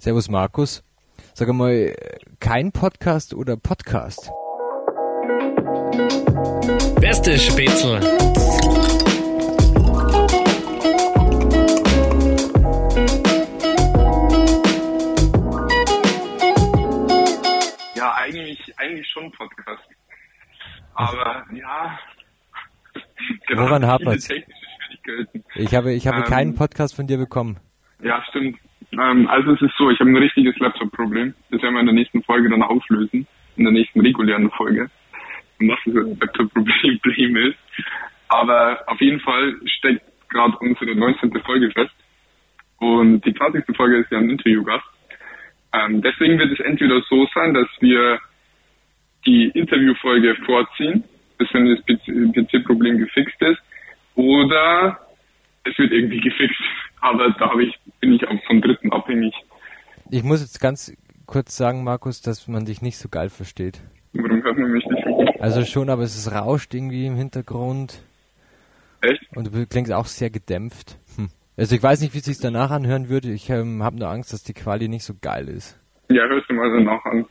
Servus Markus. Sag mal, kein Podcast oder Podcast? Beste Spätzle. Ja, eigentlich, eigentlich schon Podcast. Aber ja. Woran viele hapert's? Ich habe, ich habe Ähm, keinen Podcast von dir bekommen. Ja, stimmt. Ähm, also es ist so, ich habe ein richtiges Laptop-Problem. Das werden wir in der nächsten Folge dann auflösen. In der nächsten regulären Folge. Was das Laptop-Problem ist. Aber auf jeden Fall steckt gerade unsere 19. Folge fest. Und die 20. Folge ist ja ein Interviewgast. Ähm, deswegen wird es entweder so sein, dass wir die Interviewfolge vorziehen, bis wenn das PC-Problem gefixt ist, oder es wird irgendwie gefixt. Aber da ich, bin ich auch vom Dritten abhängig. Ich muss jetzt ganz kurz sagen, Markus, dass man dich nicht so geil versteht. Warum hört man mich nicht so gut? Also schon, aber es rauscht irgendwie im Hintergrund Echt? und du klingst auch sehr gedämpft. Hm. Also ich weiß nicht, wie es sich danach anhören würde. Ich ähm, habe nur Angst, dass die Quali nicht so geil ist. Ja, hörst du mal danach an.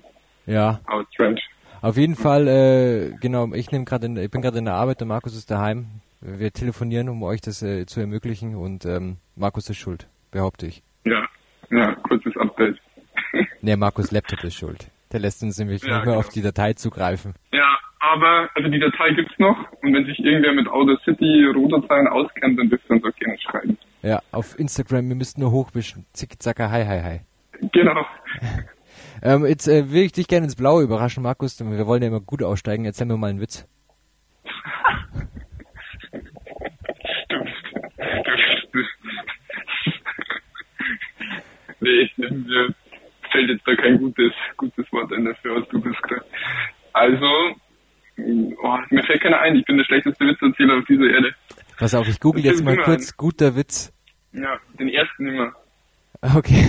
Ja, Aber strange. auf jeden Fall, äh, genau, ich nehme gerade, ich bin gerade in der Arbeit, der Markus ist daheim. Wir telefonieren, um euch das äh, zu ermöglichen und ähm, Markus ist schuld, behaupte ich. Ja, ja, kurzes Update. Nee, Markus Laptop ist schuld. Der lässt uns nämlich Ja, nicht mehr genau. auf die Datei zugreifen. Ja, aber, also die Datei gibt's noch. Und wenn sich irgendwer mit Audacity Rohdateien auskennt, dann dürft ihr uns auch gerne schreiben. Ja, auf Instagram, wir müssten nur hochwischen. Zick, zacka, hi, hi, hi. Genau. Ähm, jetzt äh, will ich dich gerne ins Blaue überraschen, Markus. Wir wollen ja immer gut aussteigen. Erzähl mir mal einen Witz. Du, du, nee, mir fällt jetzt da kein gutes, gutes Wort ein dafür, was du bist gerade. Also, oh, mir fällt keiner ein. Ich bin der schlechteste Witzerzähler auf dieser Erde. Pass auf, ich google Erzähl jetzt mal kurz guter Witz. Ja, den ersten immer. Okay.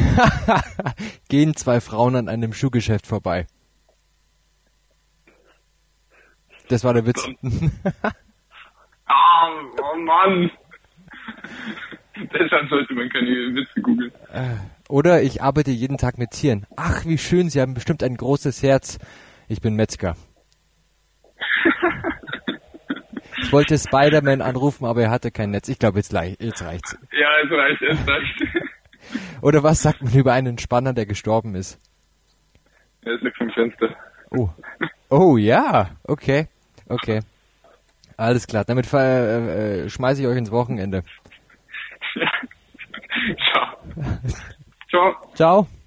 Gehen zwei Frauen an einem Schuhgeschäft vorbei. Das war der Witz. Ah, oh Mann. Deshalb sollte man keine Witze googeln. Oder ich arbeite jeden Tag mit Tieren. Ach, wie schön, Sie haben bestimmt ein großes Herz. Ich bin Metzger. Ich wollte Spider-Man anrufen, aber er hatte kein Netz. Ich glaube, jetzt, jetzt reicht's. Ja, es reicht, es reicht. Oder was sagt man über einen Spanner, der gestorben ist? Er ist weg vom Fenster. Oh. Oh ja, okay. Okay. Alles klar. Damit äh, äh, schmeiße ich euch ins Wochenende. Ja. Ciao. Ciao. Ciao.